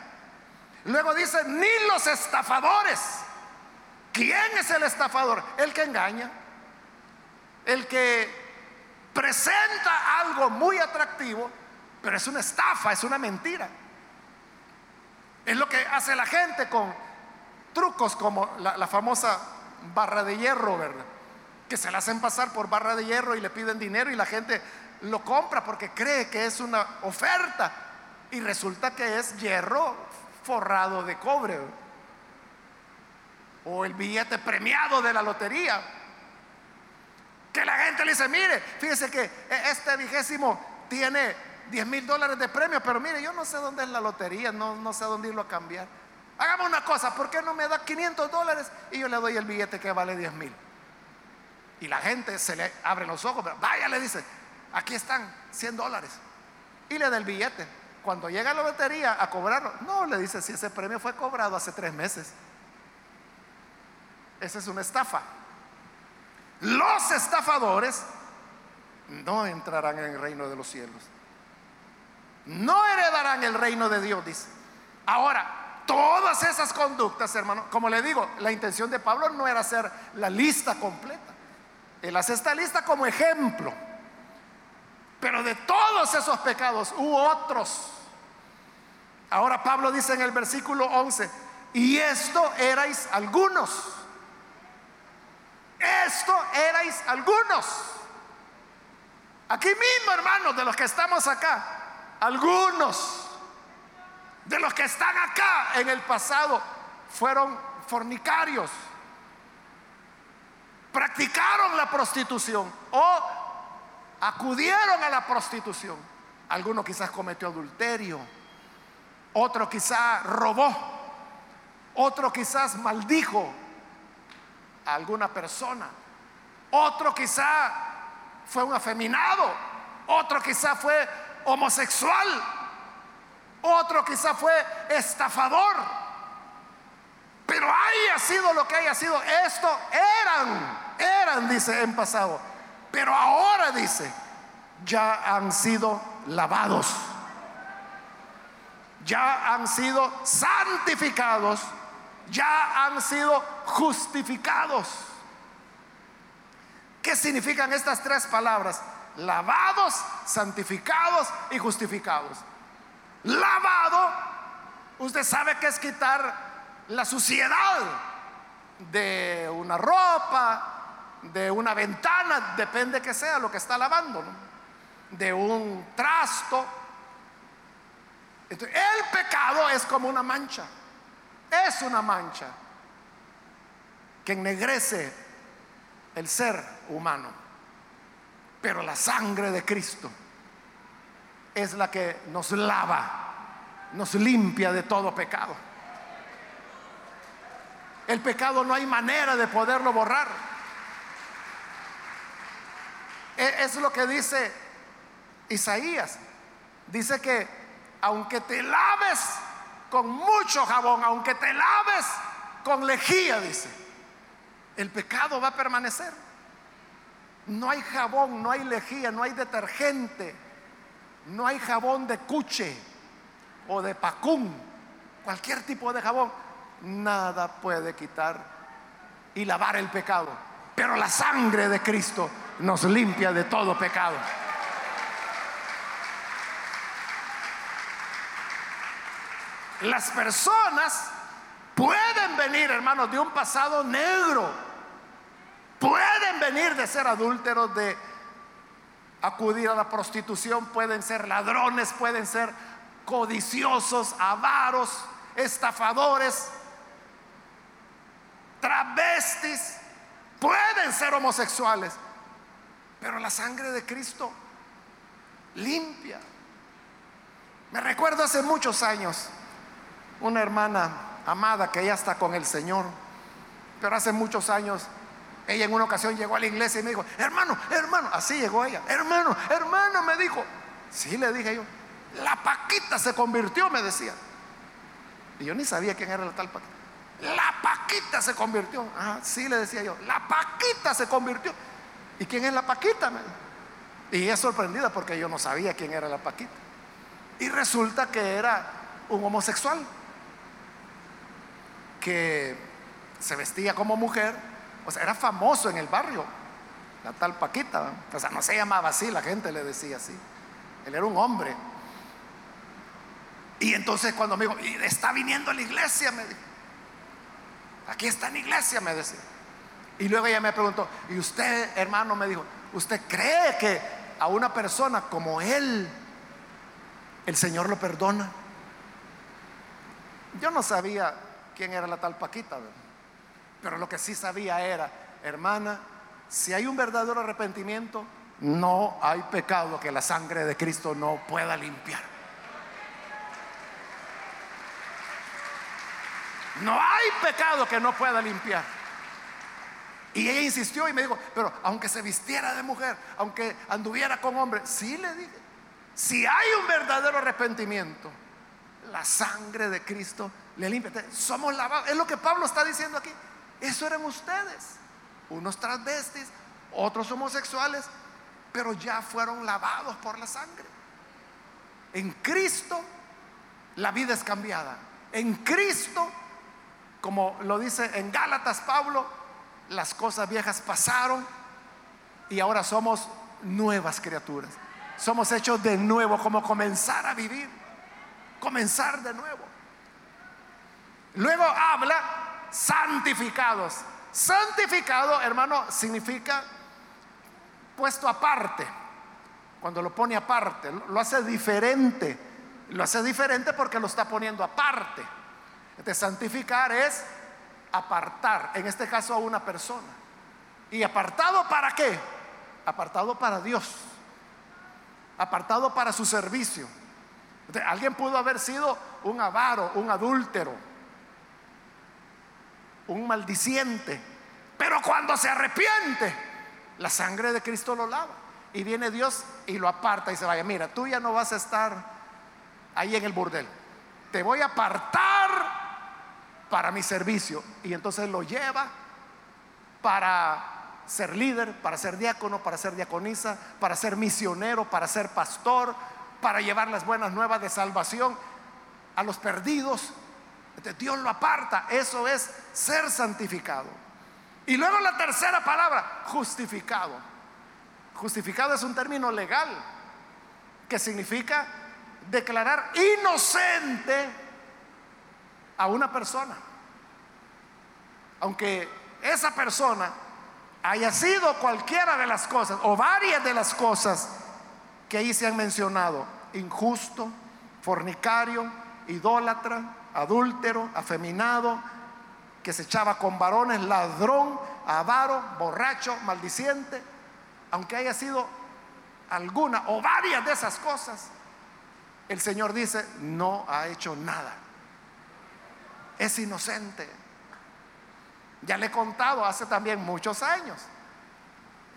Luego dice, ni los estafadores ¿Quién es el estafador? El que engaña. El que presenta algo muy atractivo, pero es una estafa, es una mentira. Es lo que hace la gente con trucos como la, famosa barra de hierro, ¿verdad? Que se la hacen pasar por barra de hierro y le piden dinero y la gente lo compra porque cree que es una oferta y resulta que es hierro forrado de cobre o el billete premiado de la lotería. Que la gente le dice, mire, fíjese que e-, este vigésimo tiene 10 mil dólares de premio, pero mire, yo no sé dónde es la lotería, no, no sé dónde irlo a cambiar. Hagamos una cosa, ¿por qué no me da 500 dólares y yo le doy el billete que vale 10 mil? Y la gente se le abre los ojos, vaya, le dice, aquí están 100 dólares. Y le da el billete. Cuando llega a la lotería a cobrarlo, no, le dice, si ese premio fue cobrado hace tres meses. Esa es una estafa. Los estafadores no entrarán en el reino de los cielos. No heredarán el reino de Dios, dice. Ahora, todas esas conductas, hermano, como le digo, la intención de Pablo no era hacer la lista completa. Él hace esta lista como ejemplo. Pero de todos esos pecados hubo otros. Ahora Pablo dice en el versículo 11, y esto erais algunos. Esto erais algunos. Aquí mismo, hermanos, de los que estamos acá, algunos de los que están acá en el pasado fueron fornicarios, practicaron la prostitución o acudieron a la prostitución. Alguno quizás cometió adulterio, otro quizás robó, otro quizás maldijo, a alguna persona. Otro quizá fue un afeminado. Otro quizá fue homosexual. Otro quizá fue estafador. Pero haya sido lo que haya sido, esto eran, eran, dice en pasado. Pero ahora dice, ya han sido lavados. ya han sido santificados, ya han sido justificados. ¿Qué significan estas tres palabras? Lavados, santificados y justificados. Lavado, usted sabe que es quitar la suciedad de una ropa, de una ventana, depende que sea lo que está lavando, de un trasto. el pecado es como una mancha, es una mancha que ennegrece el ser humano. Pero la sangre de Cristo es la que nos lava, nos limpia de todo pecado. El pecado no hay manera de poderlo borrar. E, es lo que dice Isaías. Dice que aunque te laves con mucho jabón, aunque te laves con lejía, dice, el pecado va a permanecer. No hay jabón, no hay lejía, no hay detergente, no hay jabón de cuche o de pacún, cualquier tipo de jabón. Nada puede quitar y lavar el pecado. Pero la sangre de Cristo nos limpia de todo pecado. Las personas Pueden venir, hermanos, de un pasado negro. Pueden venir de ser adúlteros, de acudir a la prostitución, pueden ser ladrones, pueden ser codiciosos, avaros, estafadores, travestis, pueden ser homosexuales. Pero la sangre de Cristo limpia. Me recuerdo hace muchos años, una hermana amada que ya está con el Señor. Pero hace muchos años, ella en una ocasión llegó a la iglesia y me dijo, hermano, hermano, así llegó ella, hermano, hermano, me dijo. Sí, le dije yo, la Paquita se convirtió, me decía. Y yo ni sabía quién era la tal Paquita. La Paquita se convirtió. Ah, sí, le decía yo, la Paquita se convirtió. ¿Y quién es la Paquita? Y ella sorprendida porque yo no sabía quién era la Paquita. Y resulta que era un homosexual que se vestía como mujer, o sea, era famoso en el barrio, la tal Paquita, o sea, no se llamaba así, la gente le decía así, él era un hombre. Y entonces cuando me dijo, está viniendo a la iglesia, me dijo, aquí está en la iglesia, me decía. Y luego ella me preguntó, ¿y usted, hermano, me dijo, ¿usted cree que a una persona como él, el Señor lo perdona? Yo no sabía quién era la tal Paquita. Pero lo que sí sabía era, hermana, si hay un verdadero arrepentimiento, no hay pecado que la sangre de Cristo no pueda limpiar. No hay pecado que no pueda limpiar. Y ella insistió y me dijo, pero aunque se vistiera de mujer, aunque anduviera con hombre, sí le dije, si hay un verdadero arrepentimiento, la sangre de Cristo le limpia. Somos lavados. Es lo que Pablo está diciendo aquí. Eso eran ustedes. Unos transvestis, otros homosexuales, pero ya fueron lavados por la sangre. En Cristo la vida es cambiada. En Cristo, como lo dice en Gálatas Pablo, las cosas viejas pasaron y ahora somos nuevas criaturas. Somos hechos de nuevo, como comenzar a vivir, comenzar de nuevo. Luego habla santificados. Santificado, hermano, significa puesto aparte. Cuando lo pone aparte, lo hace diferente. Lo hace diferente porque lo está poniendo aparte. Entonces, santificar es apartar, en este caso a una persona. ¿Y apartado para qué? Apartado para Dios. Apartado para su servicio. alguien pudo haber sido un avaro, un adúltero, un maldiciente. Pero cuando se arrepiente, la sangre de Cristo lo lava. Y viene Dios y lo aparta y se vaya. Mira, tú ya no vas a estar ahí en el burdel. Te voy a apartar para mi servicio. Y entonces lo lleva para ser líder, para ser diácono, para ser diaconisa, para ser misionero, para ser pastor, para llevar las buenas nuevas de salvación. a los perdidos. Dios lo aparta. Eso es ser santificado. Y luego la tercera palabra, justificado. Justificado es un término legal que significa declarar inocente a una persona. Aunque esa persona haya sido cualquiera de las cosas o varias de las cosas que ahí se han mencionado, injusto, fornicario, idólatra, adúltero, afeminado, que se echaba con varones, ladrón, avaro, borracho, maldiciente, aunque haya sido alguna o varias de esas cosas, el Señor dice, no ha hecho nada. Es inocente. Ya le he contado hace también muchos años.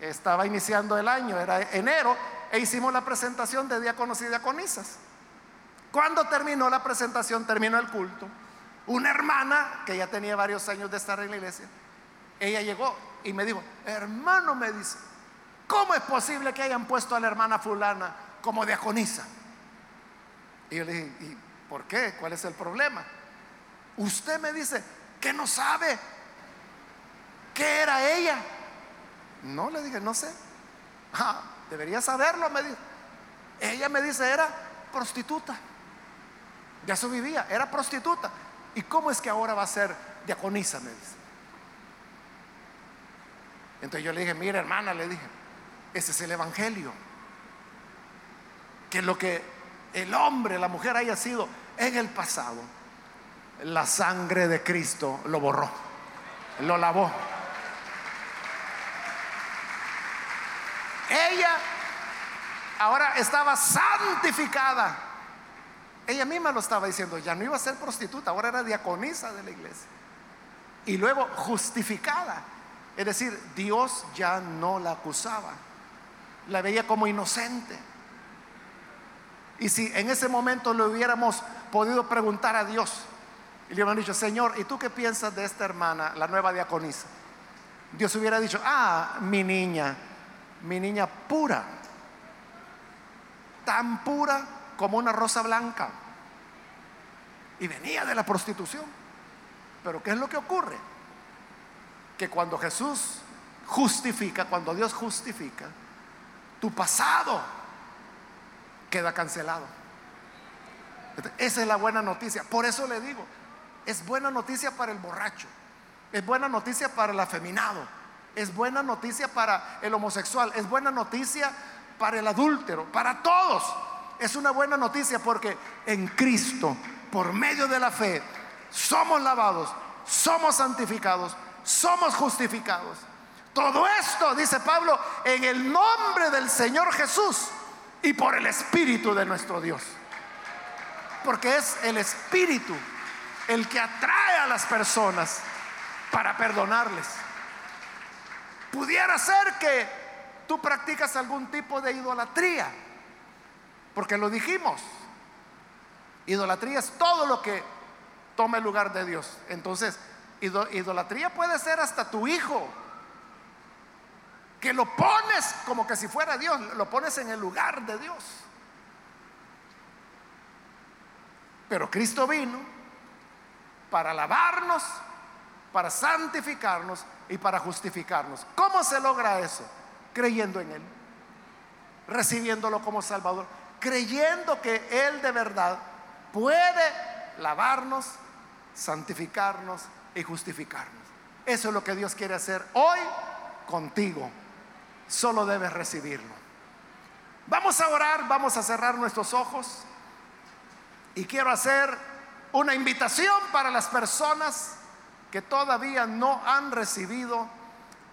Estaba iniciando el año, era enero, e hicimos la presentación de diáconos y diaconisas. Cuando terminó la presentación, terminó el culto, una hermana que ya tenía varios años de estar en la iglesia, ella llegó y me dijo, hermano, me dice, ¿cómo es posible que hayan puesto a la hermana fulana como diaconisa? Y yo le dije, ¿y por qué? ¿Cuál es el problema? Usted me dice que no sabe qué era ella. No, le dije, no sé. Ah, debería saberlo, me dijo. Ella me dice, era prostituta. Ya eso vivía, era prostituta. ¿Y cómo es que ahora va a ser diaconisa? Me dice. Entonces yo le dije, mira hermana, le dije, ese es el Evangelio. Que lo que el hombre, la mujer haya sido en el pasado, la sangre de Cristo lo borró, lo lavó. Ella ahora estaba santificada. Ella misma lo estaba diciendo, ya no iba a ser prostituta, ahora era diaconisa de la iglesia. Y luego justificada. Es decir, Dios ya no la acusaba, la veía como inocente. Y si en ese momento le hubiéramos podido preguntar a Dios y le hubieran dicho, Señor, ¿y tú qué piensas de esta hermana, la nueva diaconisa? Dios hubiera dicho, ah, mi niña, mi niña pura, tan pura como una rosa blanca. Y venía de la prostitución. Pero ¿qué es lo que ocurre? Que cuando Jesús justifica, cuando Dios justifica, tu pasado queda cancelado. Esa es la buena noticia. Por eso le digo, es buena noticia para el borracho, es buena noticia para el afeminado, es buena noticia para el homosexual, es buena noticia para el adúltero, para todos. Es una buena noticia porque en Cristo, por medio de la fe, somos lavados, somos santificados, somos justificados. Todo esto, dice Pablo, en el nombre del Señor Jesús y por el Espíritu de nuestro Dios. Porque es el Espíritu el que atrae a las personas para perdonarles. Pudiera ser que tú practicas algún tipo de idolatría, porque lo dijimos. Idolatría es todo lo que toma el lugar de Dios. Entonces, idolatría puede ser hasta tu hijo que lo pones como que si fuera Dios, lo pones en el lugar de Dios. Pero Cristo vino para lavarnos, para santificarnos y para justificarnos. ¿Cómo se logra eso? Creyendo en Él, recibiéndolo como Salvador, creyendo que Él de verdad puede lavarnos, santificarnos y justificarnos. Eso es lo que Dios quiere hacer hoy contigo solo debes recibirlo. Vamos a orar, vamos a cerrar nuestros ojos y quiero hacer una invitación para las personas que todavía no han recibido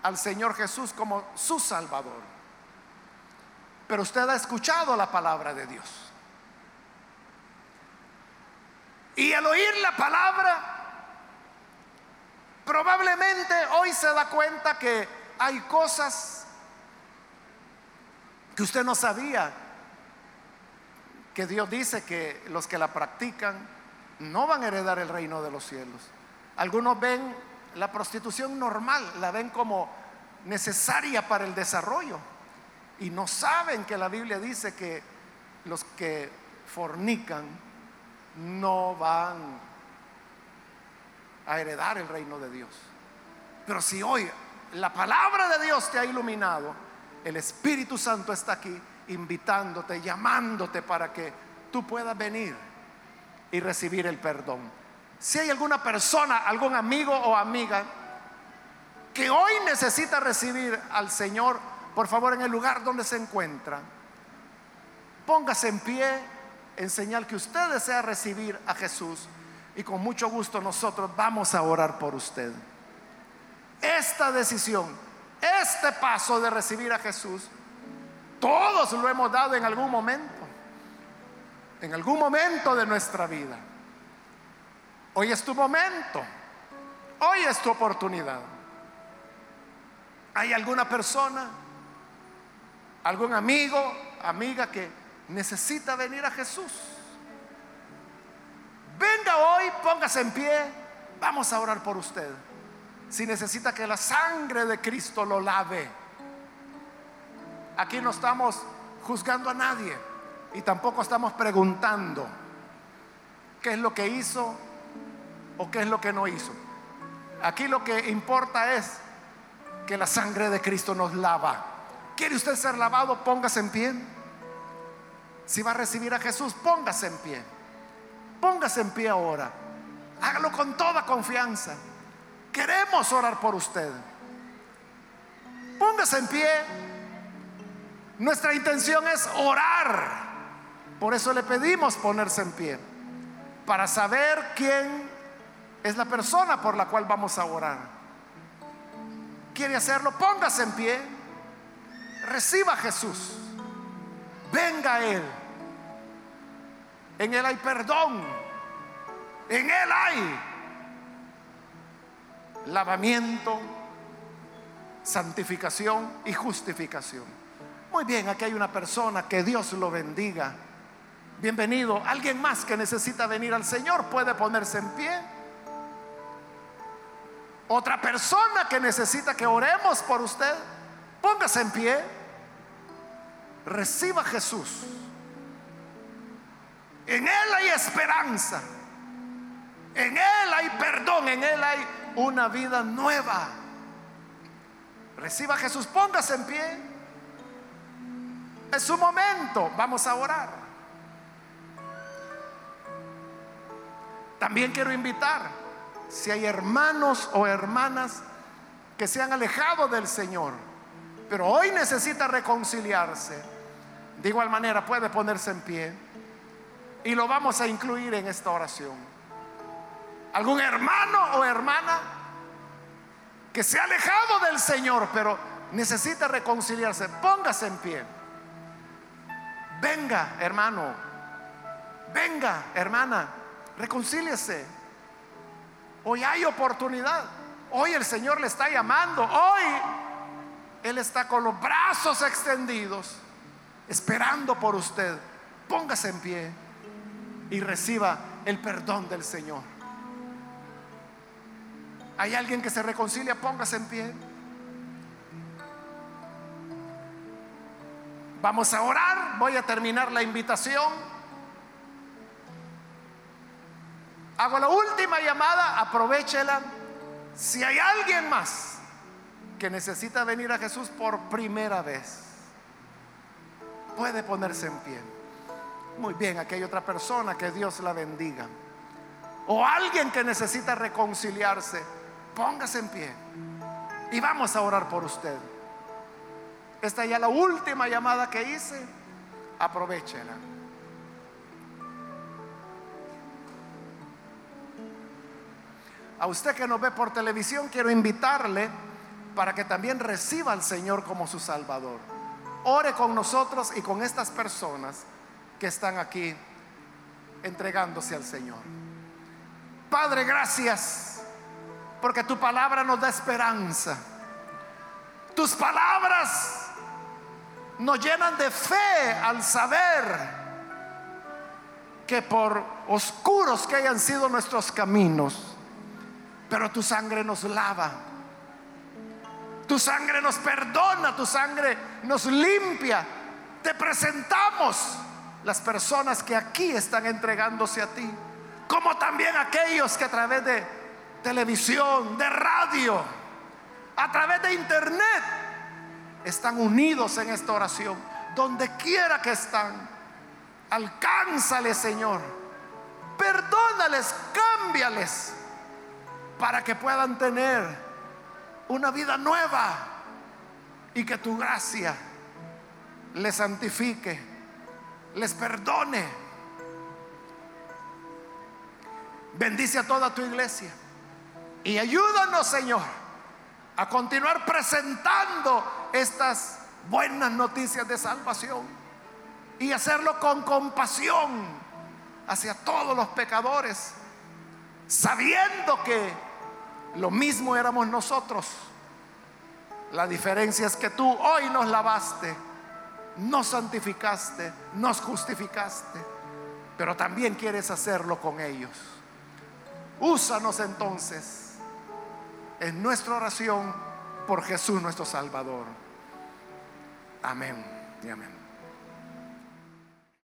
al Señor Jesús como su Salvador. Pero usted ha escuchado la palabra de Dios. Y al oír la palabra, probablemente hoy se da cuenta que hay cosas que usted no sabía que Dios dice que los que la practican no van a heredar el reino de los cielos. Algunos ven la prostitución normal, la ven como necesaria para el desarrollo y no saben que la Biblia dice que los que fornican no van a heredar el reino de Dios. Pero si hoy la palabra de Dios te ha iluminado, el Espíritu Santo está aquí invitándote, llamándote para que tú puedas venir y recibir el perdón. Si hay alguna persona, algún amigo o amiga que hoy necesita recibir al Señor, por favor en el lugar donde se encuentra, póngase en pie en señal que usted desea recibir a Jesús y con mucho gusto nosotros vamos a orar por usted. Esta decisión, este paso de recibir a Jesús, todos lo hemos dado en algún momento, en algún momento de nuestra vida. Hoy es tu momento, hoy es tu oportunidad. ¿Hay alguna persona, algún amigo, amiga que necesita venir a Jesús? Venga hoy, póngase en pie, vamos a orar por usted. Si necesita que la sangre de Cristo lo lave. Aquí no estamos juzgando a nadie y tampoco estamos preguntando qué es lo que hizo o qué es lo que no hizo. Aquí lo que importa es que la sangre de Cristo nos lava. ¿Quiere usted ser lavado? Póngase en pie. Si va a recibir a Jesús, póngase en pie. Póngase en pie ahora. Hágalo con toda confianza. Queremos orar por usted. Póngase en pie. Nuestra intención es orar. Por eso le pedimos ponerse en pie. Para saber quién es la persona por la cual vamos a orar quiere hacerlo, póngase en pie, reciba a Jesús, venga a Él. En Él hay perdón, en Él hay lavamiento, santificación y justificación. Muy bien, aquí hay una persona, que Dios lo bendiga. Bienvenido. Alguien más que necesita venir al Señor puede ponerse en pie. Otra persona que necesita que oremos por usted, póngase en pie. Reciba a Jesús. En Él hay esperanza. En Él hay perdón. En Él hay una vida nueva. Reciba a Jesús. Póngase en pie. Es su momento. Vamos a orar. También quiero invitar si hay hermanos o hermanas que se han alejado del Señor, pero hoy necesita reconciliarse, de igual manera puede ponerse en pie y lo vamos a incluir en esta oración. Algún hermano o hermana que se ha alejado del Señor, pero necesita reconciliarse, póngase en pie. Venga, hermano. Venga, hermana. Reconcíliese. Hoy hay oportunidad. Hoy el Señor le está llamando. Hoy Él está con los brazos extendidos, esperando por usted. Póngase en pie y reciba el perdón del Señor. ¿Hay alguien que se reconcilia? Póngase en pie. Vamos a orar. Voy a terminar la invitación. Hago la última llamada, aprovechela. Si hay alguien más que necesita venir a Jesús por primera vez, puede ponerse en pie. Muy bien, aquí hay otra persona, que Dios la bendiga. O alguien que necesita reconciliarse, póngase en pie. Y vamos a orar por usted. Esta ya la última llamada que hice, aprovechela. A usted que nos ve por televisión, quiero invitarle para que también reciba al Señor como su Salvador. Ore con nosotros y con estas personas que están aquí entregándose al Señor. Padre, gracias porque tu palabra nos da esperanza. Tus palabras nos llenan de fe al saber que por oscuros que hayan sido nuestros caminos, pero tu sangre nos lava. Tu sangre nos perdona, tu sangre nos limpia. Te presentamos las personas que aquí están entregándose a ti, como también aquellos que a través de televisión, de radio, a través de internet, están unidos en esta oración. Donde quiera que están, alcánzales, Señor. Perdónales, cámbiales, para que puedan tener una vida nueva y que tu gracia les santifique, les perdone. Bendice a toda tu iglesia y ayúdanos, Señor, a continuar presentando estas buenas noticias de salvación y hacerlo con compasión hacia todos los pecadores, sabiendo que lo mismo éramos nosotros. La diferencia es que tú hoy nos lavaste, nos santificaste, nos justificaste, pero también quieres hacerlo con ellos. Úsanos entonces en nuestra oración por Jesús nuestro Salvador. Amén y amén.